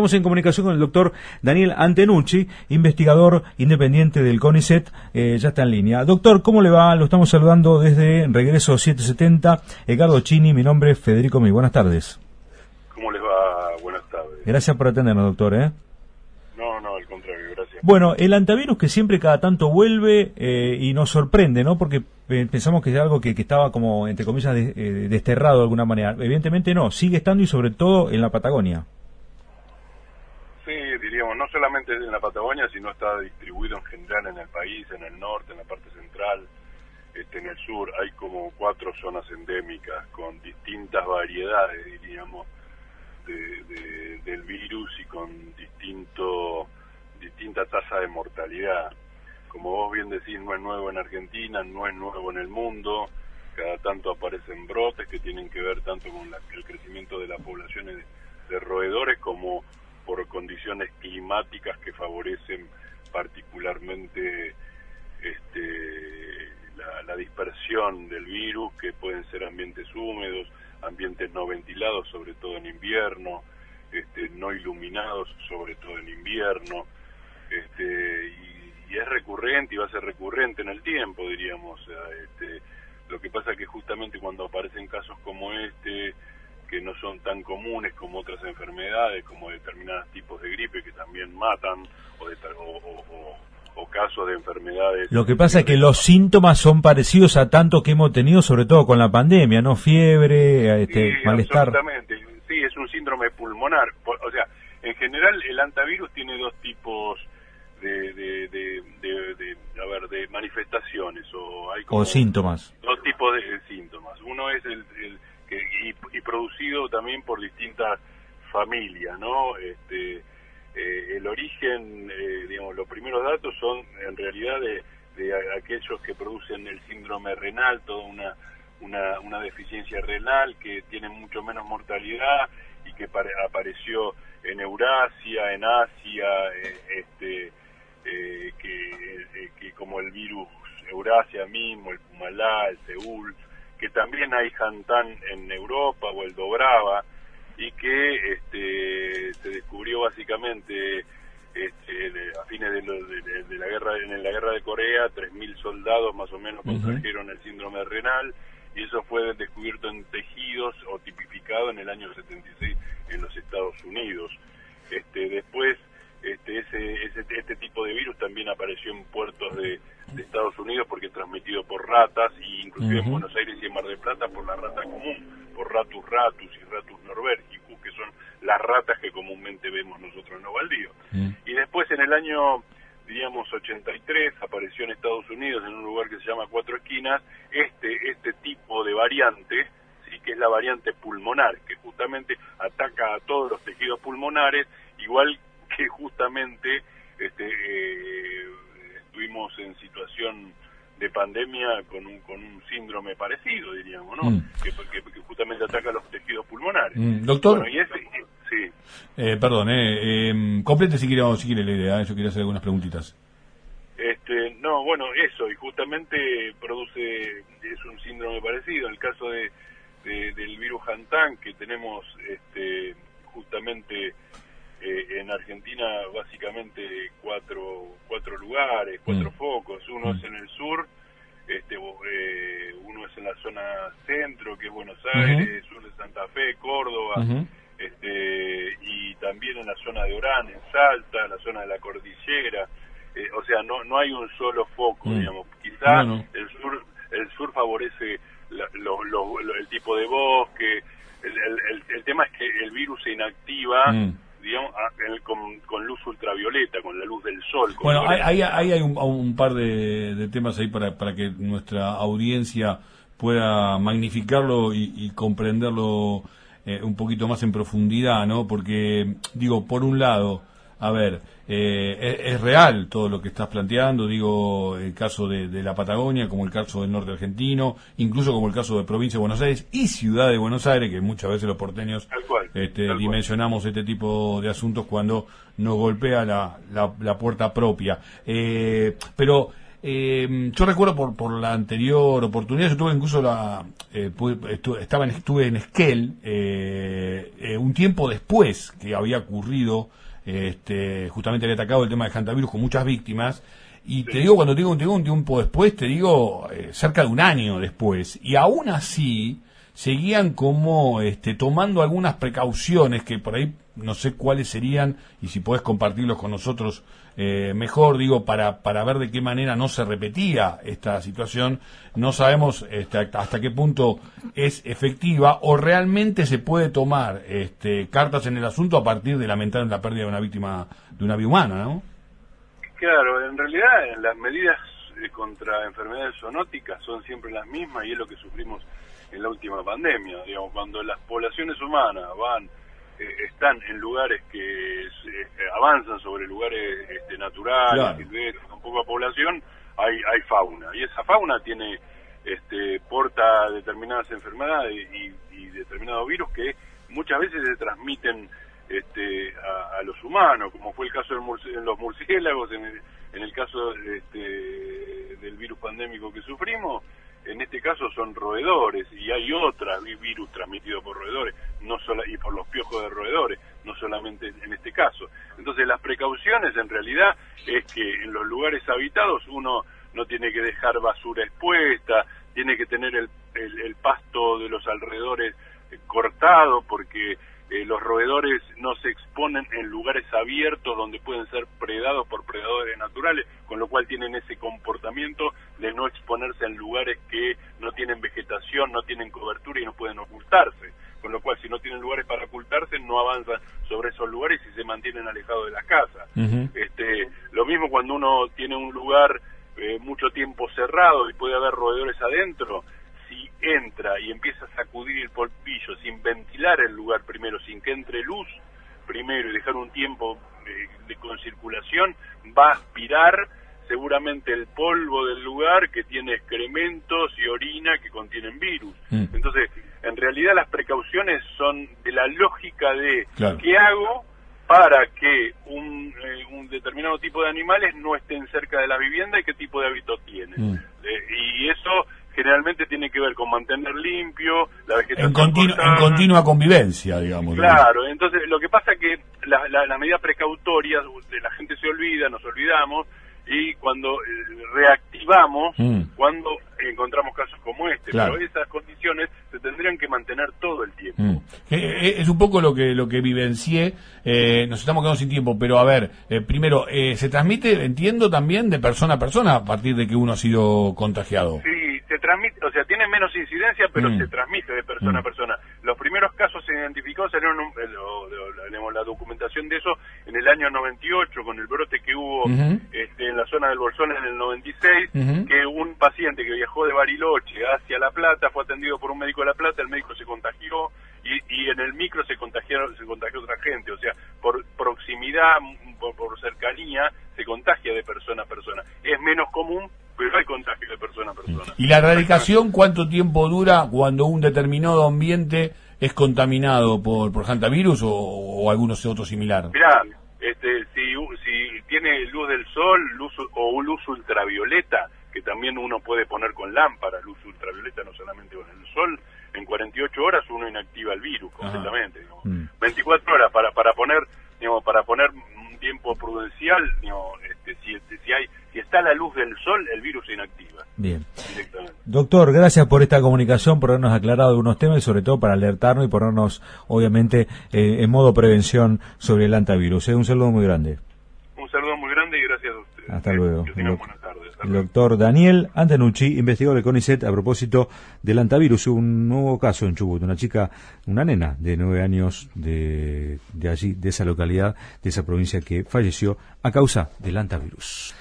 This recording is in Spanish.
Estamos en comunicación con el doctor Daniel Antenucci, investigador independiente del CONICET, eh, ya está en línea. Doctor, ¿cómo le va? Lo estamos saludando desde Regreso 770. Edgardo Chini, mi nombre es Federico Mi. Buenas tardes. ¿Cómo les va? Buenas tardes. Gracias por atendernos, doctor. ¿eh? No, no, al contrario, gracias. Bueno, el antivirus que siempre cada tanto vuelve eh, y nos sorprende, ¿no? Porque pensamos que es algo que, estaba como, entre comillas, eh, desterrado de alguna manera. Evidentemente no, sigue estando y sobre todo en la Patagonia. No solamente en la Patagonia, sino está distribuido en general en el país, en el norte, en la parte central, este, en el sur. Hay como cuatro zonas endémicas con distintas variedades, diríamos, del virus y con distinto, distinta tasa de mortalidad. Como vos bien decís, no es nuevo en Argentina, no es nuevo en el mundo. Cada tanto aparecen brotes que tienen que ver tanto con el crecimiento de las poblaciones de roedores como por condiciones climáticas que favorecen particularmente este, la, dispersión del virus, que pueden ser ambientes húmedos, ambientes no ventilados, sobre todo en invierno, este, no iluminados, sobre todo en invierno, este, y, es recurrente y va a ser recurrente en el tiempo, diríamos. este, lo que pasa que justamente cuando aparecen casos como este, que no son tan comunes como otras enfermedades, como determinados tipos de gripe que también matan, o, de, o, casos de enfermedades. Lo que pasa es que los síntomas son parecidos a tanto que hemos tenido, sobre todo con la pandemia, ¿no? Fiebre, este, sí, malestar. Absolutamente, sí, es un síndrome pulmonar. O sea, en general el antivirus tiene dos tipos de, de, de, a ver, de manifestaciones o hay como o síntomas. Dos tipos de síntomas. Uno es el y, producido también por distintas familias, ¿no? Este, eh, el origen, eh, digamos, los primeros datos son en realidad de, aquellos que producen el síndrome renal, toda una, una, una deficiencia renal que tiene mucho menos mortalidad y que apareció en Eurasia, en Asia, eh, este, que, que como el virus Eurasia mismo, el Pumalá, el Seúl, que también hay Jantán en Europa o el Dobrava y que este, se descubrió básicamente este, a fines de, la guerra en la guerra de Corea 3.000 soldados más o menos contrajeron el síndrome renal y eso fue descubierto en tejidos o tipificado en el año 76 en los Estados Unidos. Este después este, ese, ese, este tipo de virus también apareció en puertos de, Estados Unidos porque es transmitido por ratas y inclusive en Buenos Aires y en Mar del Plata por la rata común, por Ratus ratus y Ratus norbergicus, que son las ratas que comúnmente vemos nosotros en los baldíos. Y después en el año, diríamos, 83, apareció en Estados Unidos, en un lugar que se llama Cuatro Esquinas, este, este tipo de variante, sí que es la variante pulmonar, que justamente ataca a todos los tejidos pulmonares, igual que justamente este, eh, estuvimos en situación de pandemia con un, con un síndrome parecido, diríamos, ¿no? Mm. Que, justamente ataca los tejidos pulmonares. Mm, doctor. y ese, sí. Eh, perdón, eh, em, complete si quiere, si quiere la idea, yo quería hacer algunas preguntitas. Este, no, bueno, eso, y justamente produce, es un síndrome parecido. En el caso de, del virus Hantan, que tenemos este, justamente eh, en Argentina básicamente cuatro, cuatro lugares, cuatro mm. focos. Uno es mm. en el sur, este, eh, uno es en la zona centro, que es Buenos Aires, sur de Santa Fe, Córdoba, este, y también en la zona de Orán, en Salta, en la zona de la cordillera. Eh, o sea, no, no hay un solo foco, mm. digamos. Quizá el sur el sur favorece el tipo de bosque. El, el, el, tema es que el virus se inactiva digamos, con, luz ultravioleta, con la luz del sol. Bueno, ahí hay, hay, un, par de, temas ahí para, para que nuestra audiencia pueda magnificarlo y, comprenderlo eh, un poquito más en profundidad, ¿no? Porque, digo, por un lado, a ver, eh, es, real todo lo que estás planteando, digo, el caso de, la Patagonia, como el caso del norte argentino, incluso como el caso de provincia de Buenos Aires y ciudad de Buenos Aires, que muchas veces los porteños este, dimensionamos este tipo de asuntos cuando nos golpea la, la, puerta propia. Eh, pero Eh, yo recuerdo por, por la anterior oportunidad, yo tuve incluso la, eh, estaba en, estuve en Esquel eh, un tiempo después que había ocurrido, este, justamente había atacado el tema de hantavirus con muchas víctimas, y te digo, cuando digo, digo un tiempo después, te digo cerca de un año después, y aún así seguían como este, tomando algunas precauciones que por ahí no sé cuáles serían y si puedes compartirlos con nosotros eh, mejor, digo, para, para ver de qué manera no se repetía esta situación. No sabemos este, hasta qué punto es efectiva o realmente se puede tomar este, cartas en el asunto a partir de lamentar la pérdida de una víctima, de una vida humana, ¿no? Claro, en realidad las medidas eh, contra enfermedades zoonóticas son siempre las mismas y es lo que sufrimos en la última pandemia. Digamos, cuando las poblaciones humanas van eh, están en lugares que avanzan sobre lugares este, naturales, con poca población, hay, hay fauna. Y esa fauna tiene, este, porta determinadas enfermedades y, determinados virus que muchas veces se transmiten este, a, los humanos, como fue el caso de los murciélagos, en el, en el caso este, del virus pandémico que sufrimos, en este caso son roedores y hay otras virus transmitidos por roedores no solo, y por los piojos de roedores, no solamente en este caso. Entonces las precauciones en realidad es que en los lugares habitados uno no tiene que dejar basura expuesta, tiene que tener el, el pasto de los alrededores cortado porque eh, los roedores no se exponen en lugares abiertos donde pueden ser predados por predadores naturales, con lo cual tienen ese comportamiento de no exponerse en lugares que no tienen vegetación, no tienen cobertura y no pueden ocultarse. Con lo cual, si no tienen lugares para ocultarse, no avanzan sobre esos lugares y se mantienen alejados de la casa. este, lo mismo cuando uno tiene un lugar eh, mucho tiempo cerrado y puede haber roedores adentro, entra y empieza a sacudir el polvillo sin ventilar el lugar primero, sin que entre luz primero y dejar un tiempo de, con circulación, va a aspirar seguramente el polvo del lugar que tiene excrementos y orina que contienen virus. Mm. Entonces, en realidad las precauciones son de la lógica de qué hago para que un, eh, un, determinado tipo de animales no estén cerca de la vivienda y qué tipo de hábito tienen. Mm. Eh, y eso generalmente tiene que ver con mantener limpio, la vegetación. En, continua convivencia, digamos. Claro, entonces lo que pasa es que las la, medidas precautorias, de la gente se olvida, nos olvidamos, y cuando eh, reactivamos, mm. cuando encontramos casos como este, pero esas condiciones se tendrían que mantener todo el tiempo. Mm. Eh, eh, es un poco lo que lo que vivencié, nos estamos quedando sin tiempo, pero a ver, primero, se transmite, entiendo también, de persona a persona a partir de que uno ha sido contagiado. Sí, transmite, o sea, tiene menos incidencia, pero mm. se transmite de persona a mm. persona. Los primeros casos se identificó, salieron un, la documentación de eso en el año 98, con el brote que hubo este, en la zona del Bolsón en el 96, que un paciente que viajó de Bariloche hacia La Plata fue atendido por un médico de La Plata, el médico se contagió y, en el micro se contagiaron, se contagió otra gente, o sea, por proximidad, por cercanía, se contagia de persona a persona. Es menos común, pero hay contagio de persona a persona. ¿Y la erradicación cuánto tiempo dura cuando un determinado ambiente es contaminado por, por hantavirus o, o algunos otros similar? Mirá, este, si, si tiene luz del sol luz, o luz ultravioleta, que también uno puede poner con lámpara, luz ultravioleta, no solamente con el sol, en 48 horas uno inactiva el virus completamente. 24 mm. horas para, para poner digamos, para poner un tiempo prudencial, digamos, este, si, si hay si está la luz del sol, el virus se inactiva. Bien. Doctor, gracias por esta comunicación, por habernos aclarado algunos temas y sobre todo para alertarnos y ponernos, obviamente, eh, en modo prevención sobre el antivirus. ¿eh? Un saludo muy grande. Un saludo muy grande y gracias a ustedes. Hasta luego. El doctor Daniel Antenucci, investigador de CONICET, a propósito del antivirus. Un nuevo caso en Chubut, una chica, una nena de nueve años de, de allí, de esa localidad, de esa provincia que falleció a causa del antivirus.